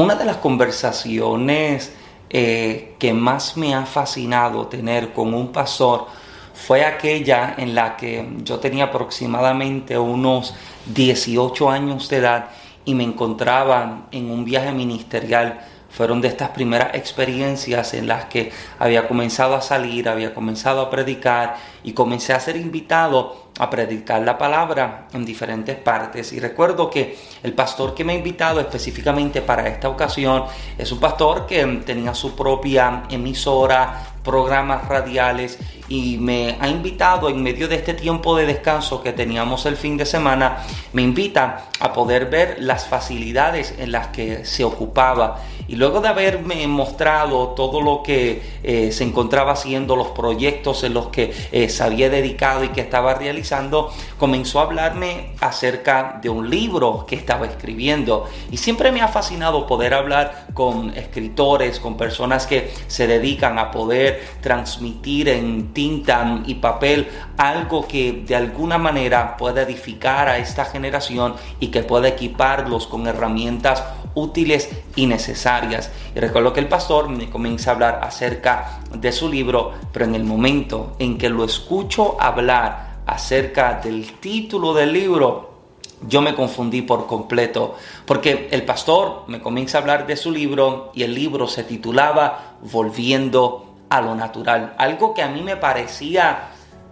Una de las conversaciones eh, que más me ha fascinado tener con un pastor fue aquella en la que yo tenía aproximadamente unos 18 años de edad y me encontraba en un viaje ministerial. Fueron de estas primeras experiencias en las que había comenzado a salir, había comenzado a predicar y comencé a ser invitado a predicar la palabra en diferentes partes. Y recuerdo que el pastor que me ha invitado específicamente para esta ocasión es un pastor que tenía su propia emisora, programas radiales y me ha invitado en medio de este tiempo de descanso que teníamos el fin de semana, me invita a poder ver las facilidades en las que se ocupaba. Y luego de haberme mostrado todo lo que eh, se encontraba haciendo, los proyectos en los que eh, se había dedicado y que estaba realizando, comenzó a hablarme acerca de un libro que estaba escribiendo. Y siempre me ha fascinado poder hablar con escritores, con personas que se dedican a poder transmitir en tinta y papel algo que de alguna manera pueda edificar a esta generación y que pueda equiparlos con herramientas útiles y necesarias. Y recuerdo que el pastor me comienza a hablar acerca de su libro, pero en el momento en que lo escucho hablar acerca del título del libro, yo me confundí por completo, porque el pastor me comienza a hablar de su libro y el libro se titulaba Volviendo a lo natural, algo que a mí me parecía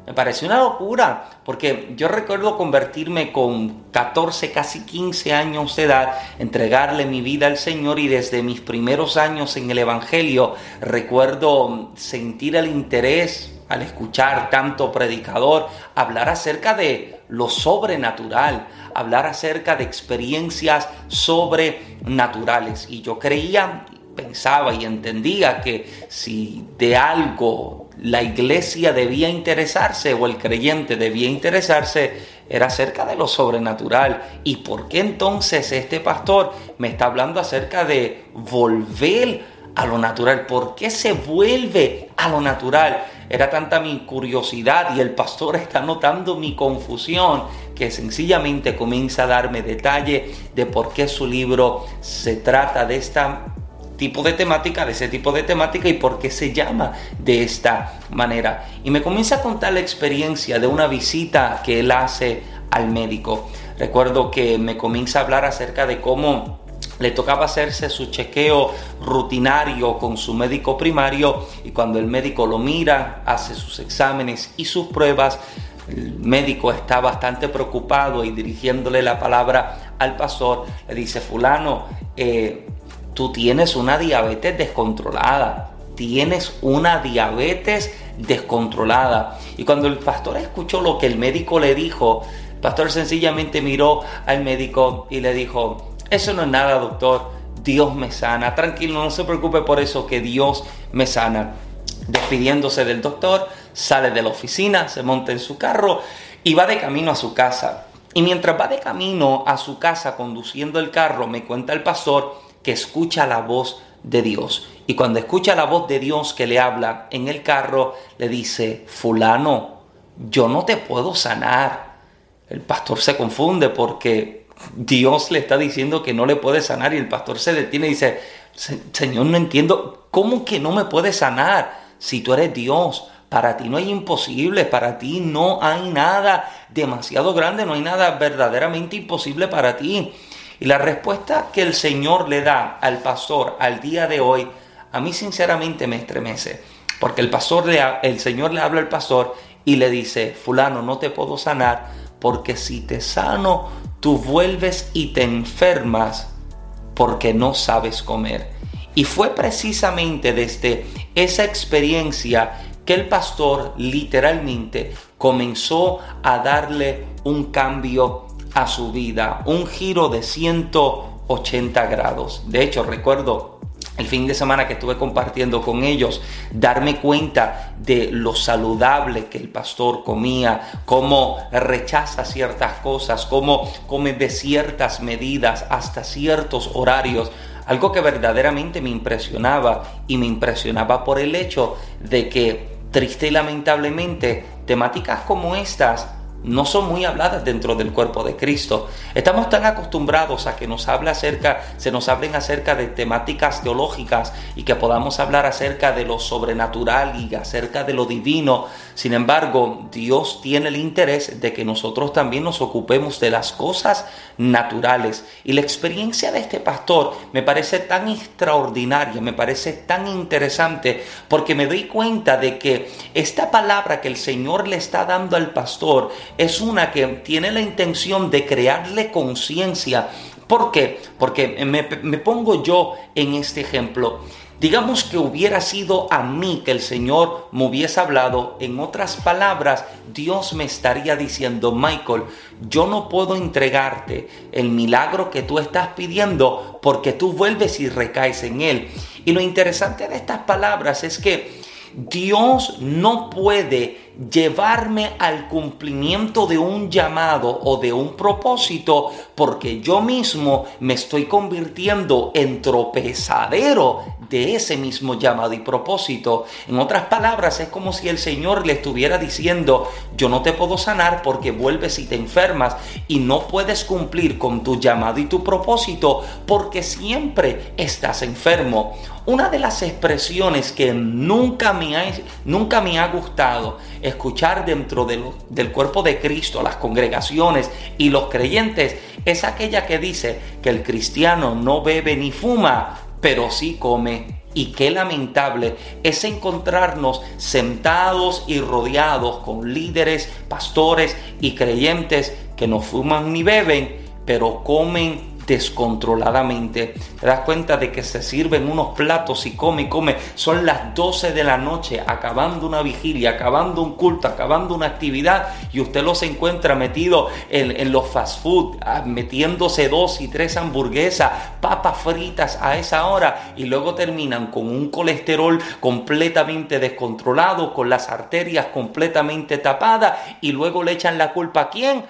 me pareció una locura, porque yo recuerdo convertirme con 14, casi 15 años de edad, entregarle mi vida al Señor y desde mis primeros años en el Evangelio recuerdo sentir el interés al escuchar tanto predicador hablar acerca de lo sobrenatural, hablar acerca de experiencias sobrenaturales. Y yo creía, pensaba y entendía que si de algo la iglesia debía interesarse o el creyente debía interesarse, era acerca de lo sobrenatural. ¿Y por qué entonces este pastor me está hablando acerca de volver a lo natural? ¿Por qué se vuelve a lo natural? Era tanta mi curiosidad y el pastor está notando mi confusión que sencillamente comienza a darme detalle de por qué su libro se trata de esta tipo de temática, de ese tipo de temática y por qué se llama de esta manera. Y me comienza a contar la experiencia de una visita que él hace al médico. Recuerdo que me comienza a hablar acerca de cómo le tocaba hacerse su chequeo rutinario con su médico primario y cuando el médico lo mira, hace sus exámenes y sus pruebas, el médico está bastante preocupado y dirigiéndole la palabra al pastor, le dice, fulano, eh, tú tienes una diabetes descontrolada, tienes una diabetes descontrolada. Y cuando el pastor escuchó lo que el médico le dijo, el pastor sencillamente miró al médico y le dijo, eso no es nada, doctor, Dios me sana, tranquilo, no se preocupe por eso, que Dios me sana. Despidiéndose del doctor, sale de la oficina, se monta en su carro y va de camino a su casa. Y mientras va de camino a su casa conduciendo el carro, me cuenta el pastor, que escucha la voz de Dios. Y cuando escucha la voz de Dios que le habla en el carro, le dice, fulano, yo no te puedo sanar. El pastor se confunde porque Dios le está diciendo que no le puede sanar y el pastor se detiene y dice, Señor, no entiendo, ¿cómo que no me puede sanar si tú eres Dios? Para ti no hay imposible, para ti no hay nada demasiado grande, no hay nada verdaderamente imposible para ti. Y la respuesta que el Señor le da al pastor al día de hoy, a mí sinceramente me estremece. Porque el pastor le, el Señor le habla al pastor y le dice, fulano, no te puedo sanar porque si te sano, tú vuelves y te enfermas porque no sabes comer. Y fue precisamente desde esa experiencia que el pastor literalmente comenzó a darle un cambio a su vida, un giro de 180 grados. De hecho, recuerdo el fin de semana que estuve compartiendo con ellos, darme cuenta de lo saludable que el pastor comía, cómo rechaza ciertas cosas, cómo come de ciertas medidas hasta ciertos horarios. Algo que verdaderamente me impresionaba y me impresionaba por el hecho de que triste y lamentablemente temáticas como estas no son muy habladas dentro del cuerpo de Cristo. Estamos tan acostumbrados a que nos hable acerca, se nos hablen acerca de temáticas teológicas y que podamos hablar acerca de lo sobrenatural y acerca de lo divino. Sin embargo, Dios tiene el interés de que nosotros también nos ocupemos de las cosas naturales. Y la experiencia de este pastor me parece tan extraordinaria, me parece tan interesante, porque me doy cuenta de que esta palabra que el Señor le está dando al pastor es una que tiene la intención de crearle conciencia. ¿Por qué? Porque me, me pongo yo en este ejemplo. Digamos que hubiera sido a mí que el Señor me hubiese hablado, en otras palabras, Dios me estaría diciendo, Michael, yo no puedo entregarte el milagro que tú estás pidiendo porque tú vuelves y recaes en él. Y lo interesante de estas palabras es que Dios no puede llevarme al cumplimiento de un llamado o de un propósito porque yo mismo me estoy convirtiendo en tropezadero de ese mismo llamado y propósito. En otras palabras, es como si el Señor le estuviera diciendo, yo no te puedo sanar porque vuelves y te enfermas y no puedes cumplir con tu llamado y tu propósito porque siempre estás enfermo. Una de las expresiones que nunca me ha, nunca me ha gustado escuchar dentro del cuerpo de Cristo, las congregaciones y los creyentes, es aquella que dice que el cristiano no bebe ni fuma, pero sí come. Y qué lamentable es encontrarnos sentados y rodeados con líderes, pastores y creyentes que no fuman ni beben, pero comen descontroladamente. Te das cuenta de que se sirven unos platos y come y come. Son las 12 de la noche, acabando una vigilia, acabando un culto, acabando una actividad y usted los encuentra metido en, los fast food, ah, metiéndose dos y tres hamburguesas, papas fritas a esa hora y luego terminan con un colesterol completamente descontrolado, con las arterias completamente tapadas y luego le echan la culpa a quién?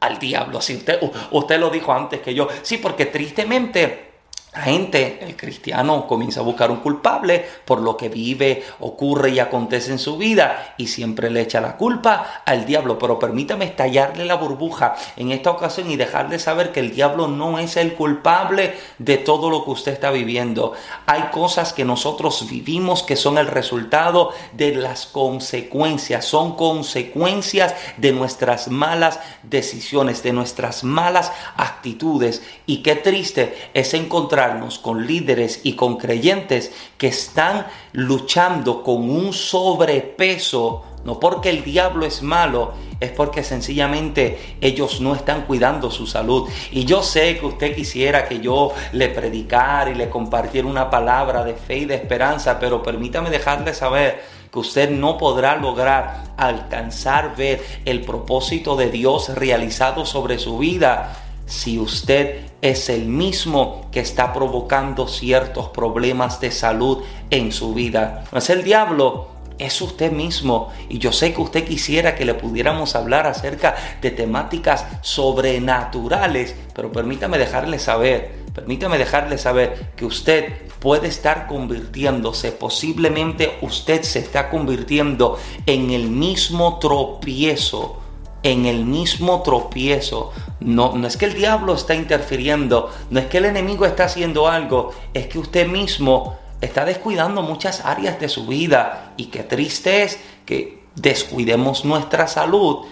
Al diablo. Si usted, usted lo dijo antes que yo. Sí, porque tristemente la gente, el cristiano, comienza a buscar un culpable por lo que vive, ocurre y acontece en su vida y siempre le echa la culpa al diablo. Pero permítame estallarle la burbuja en esta ocasión y dejarle saber que el diablo no es el culpable de todo lo que usted está viviendo. Hay cosas que nosotros vivimos que son el resultado de las consecuencias, son consecuencias de nuestras malas decisiones, de nuestras malas actitudes. Y qué triste es encontrar con líderes y con creyentes que están luchando con un sobrepeso, no porque el diablo es malo, es porque sencillamente ellos no están cuidando su salud. Y yo sé que usted quisiera que yo le predicara y le compartiera una palabra de fe y de esperanza, pero permítame dejarle saber que usted no podrá lograr alcanzar ver el propósito de Dios realizado sobre su vida si usted es el mismo que está provocando ciertos problemas de salud en su vida. No es el diablo, es usted mismo. Y yo sé que usted quisiera que le pudiéramos hablar acerca de temáticas sobrenaturales, pero permítame dejarle saber, permítame dejarle saber que usted puede estar convirtiéndose, posiblemente usted se está convirtiendo en el mismo tropiezo en el mismo tropiezo. No, no es que el diablo está interfiriendo, no es que el enemigo está haciendo algo, es que usted mismo está descuidando muchas áreas de su vida. Y qué triste es que descuidemos nuestra salud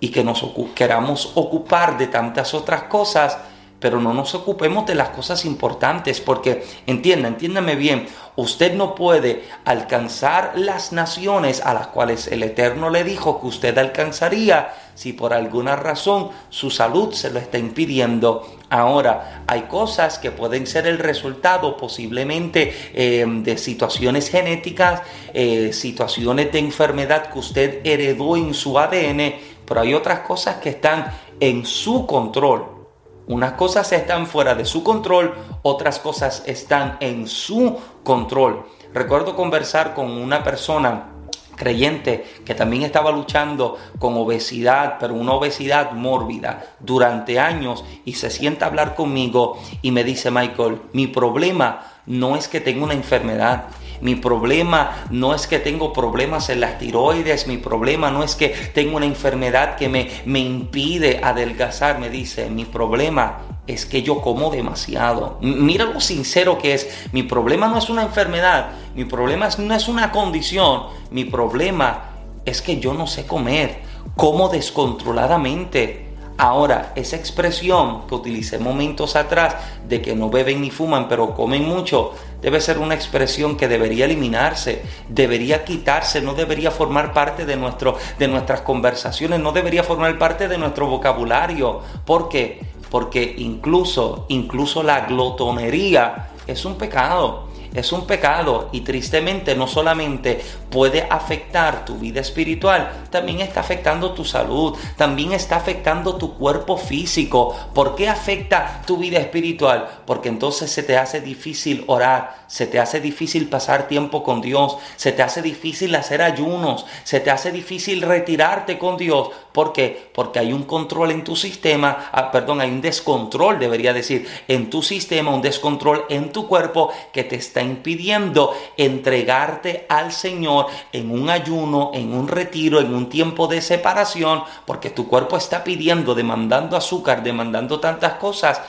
y que nos queramos ocupar de tantas otras cosas pero no nos ocupemos de las cosas importantes, porque entienda, entiéndame bien, usted no puede alcanzar las naciones a las cuales el Eterno le dijo que usted alcanzaría si por alguna razón su salud se lo está impidiendo. Ahora, hay cosas que pueden ser el resultado posiblemente eh, de situaciones genéticas, eh, situaciones de enfermedad que usted heredó en su ADN, pero hay otras cosas que están en su control unas cosas están fuera de su control, otras cosas están en su control. Recuerdo conversar con una persona creyente que también estaba luchando con obesidad, pero una obesidad mórbida durante años y se sienta a hablar conmigo y me dice, Michael, mi problema no es que tenga una enfermedad, Mi problema no es que tengo problemas en las tiroides, mi problema no es que tengo una enfermedad que me, me impide adelgazar, me dice, mi problema es que yo como demasiado. Mira lo sincero que es. Mi problema no es una enfermedad, mi problema no es una condición, mi problema es que yo no sé comer, como descontroladamente. Ahora, esa expresión que utilicé momentos atrás de que no beben ni fuman, pero comen mucho, debe ser una expresión que debería eliminarse, debería quitarse, no debería formar parte de, nuestro, de nuestras conversaciones, no debería formar parte de nuestro vocabulario. ¿Por qué? Porque incluso, incluso la glotonería es un pecado es un pecado y tristemente no solamente puede afectar tu vida espiritual, también está afectando tu salud, también está afectando tu cuerpo físico. ¿Por qué afecta tu vida espiritual? Porque entonces se te hace difícil orar, se te hace difícil pasar tiempo con Dios, se te hace difícil hacer ayunos, se te hace difícil retirarte con Dios. ¿Por qué? Porque hay un control en tu sistema, ah, perdón, hay un descontrol, debería decir, en tu sistema, un descontrol en tu cuerpo que te está impidiendo entregarte al Señor en un ayuno, en un retiro, en un tiempo de separación, porque tu cuerpo está pidiendo, demandando azúcar, demandando tantas cosas,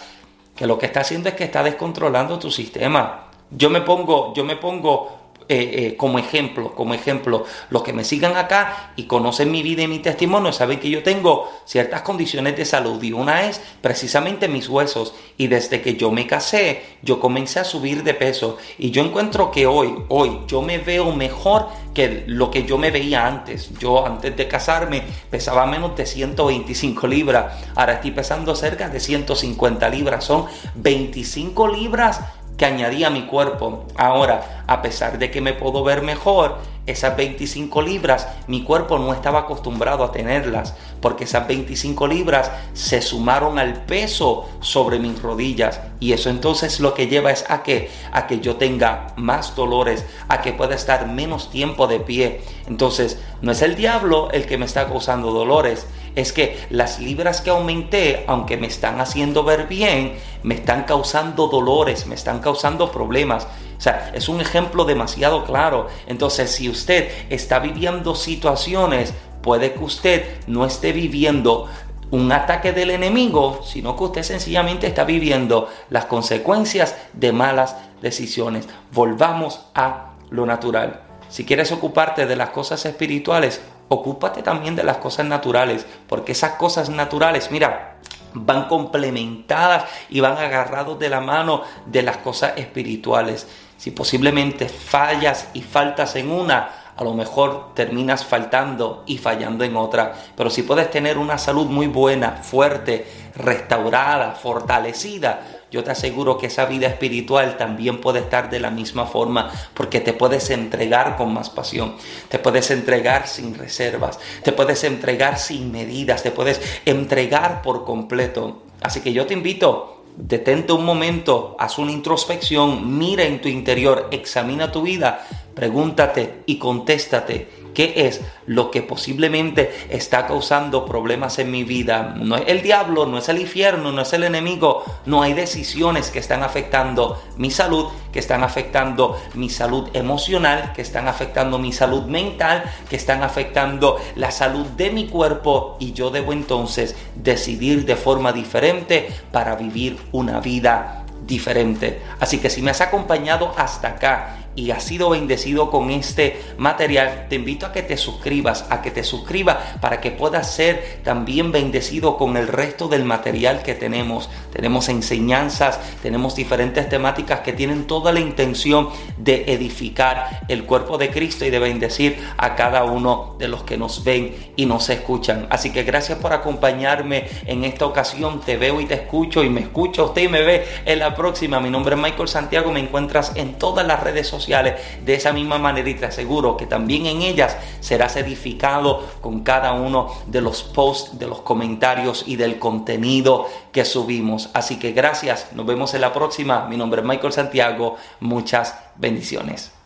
que lo que está haciendo es que está descontrolando tu sistema. Yo me pongo, yo me pongo eh, eh, como ejemplo, como ejemplo, los que me sigan acá y conocen mi vida y mi testimonio saben que yo tengo ciertas condiciones de salud y una es precisamente mis huesos y desde que yo me casé yo comencé a subir de peso y yo encuentro que hoy, hoy yo me veo mejor que lo que yo me veía antes. Yo antes de casarme pesaba menos de 125 libras, ahora estoy pesando cerca de 150 libras, son 25 libras que añadí a mi cuerpo. Ahora, a pesar de que me puedo ver mejor, esas 25 libras, mi cuerpo no estaba acostumbrado a tenerlas, porque esas 25 libras se sumaron al peso sobre mis rodillas. Y eso entonces lo que lleva es a que, a que yo tenga más dolores, a que pueda estar menos tiempo de pie. Entonces, no es el diablo el que me está causando dolores, es que las libras que aumenté, aunque me están haciendo ver bien, me están causando dolores, me están causando problemas. O sea, es un ejemplo demasiado claro. Entonces, si usted está viviendo situaciones, puede que usted no esté viviendo un ataque del enemigo, sino que usted sencillamente está viviendo las consecuencias de malas decisiones. Volvamos a lo natural. Si quieres ocuparte de las cosas espirituales, ocúpate también de las cosas naturales, porque esas cosas naturales, mira, van complementadas y van agarrados de la mano de las cosas espirituales. Si posiblemente fallas y faltas en una, a lo mejor terminas faltando y fallando en otra. Pero si puedes tener una salud muy buena, fuerte, restaurada, fortalecida, yo te aseguro que esa vida espiritual también puede estar de la misma forma porque te puedes entregar con más pasión, te puedes entregar sin reservas, te puedes entregar sin medidas, te puedes entregar por completo. Así que yo te invito, detente un momento, haz una introspección, mira en tu interior, examina tu vida, pregúntate y contéstate ¿Qué es lo que posiblemente está causando problemas en mi vida? No es el diablo, no es el infierno, no es el enemigo. No hay decisiones que están afectando mi salud, que están afectando mi salud emocional, que están afectando mi salud mental, que están afectando la salud de mi cuerpo y yo debo entonces decidir de forma diferente para vivir una vida diferente. Así que si me has acompañado hasta acá y has sido bendecido con este material, te invito a que te suscribas, a que te suscribas para que puedas ser también bendecido con el resto del material que tenemos. Tenemos enseñanzas, tenemos diferentes temáticas que tienen toda la intención de edificar el cuerpo de Cristo y de bendecir a cada uno de los que nos ven y nos escuchan. Así que gracias por acompañarme en esta ocasión. Te veo y te escucho y me escucha usted y me ve en la próxima. Mi nombre es Michael Santiago, me encuentras en todas las redes de esa misma manera y te aseguro que también en ellas serás edificado con cada uno de los posts, de los comentarios y del contenido que subimos. Así que gracias, nos vemos en la próxima. Mi nombre es Michael Santiago, muchas bendiciones.